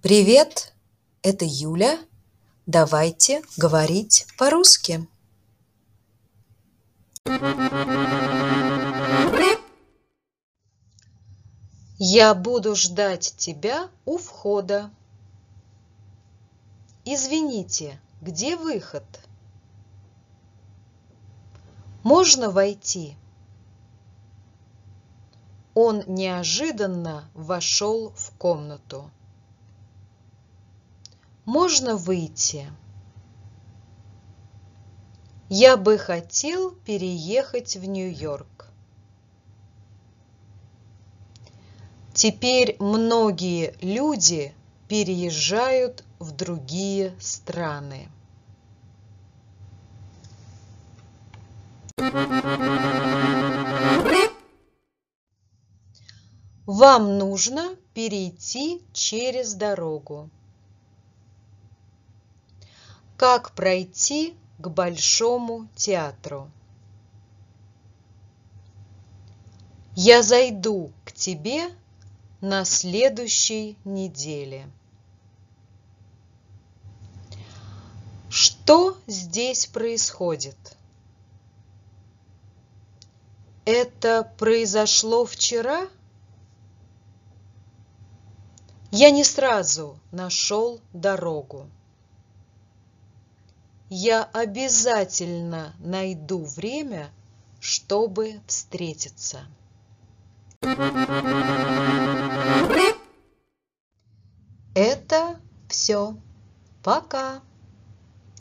Привет, это Юля. Давайте говорить по-русски. Я буду ждать тебя у входа. Извините, где выход? Можно войти? Он неожиданно вошел в комнату. Можно выйти? Я бы хотел переехать в Нью-Йорк. Теперь многие люди переезжают в другие страны. Вам нужно перейти через дорогу. Как пройти к Большому театру? Я зайду к тебе на следующей неделе. Что здесь происходит? Это произошло вчера? Я не сразу нашел дорогу. Я обязательно найду время, чтобы встретиться. Это все. Пока.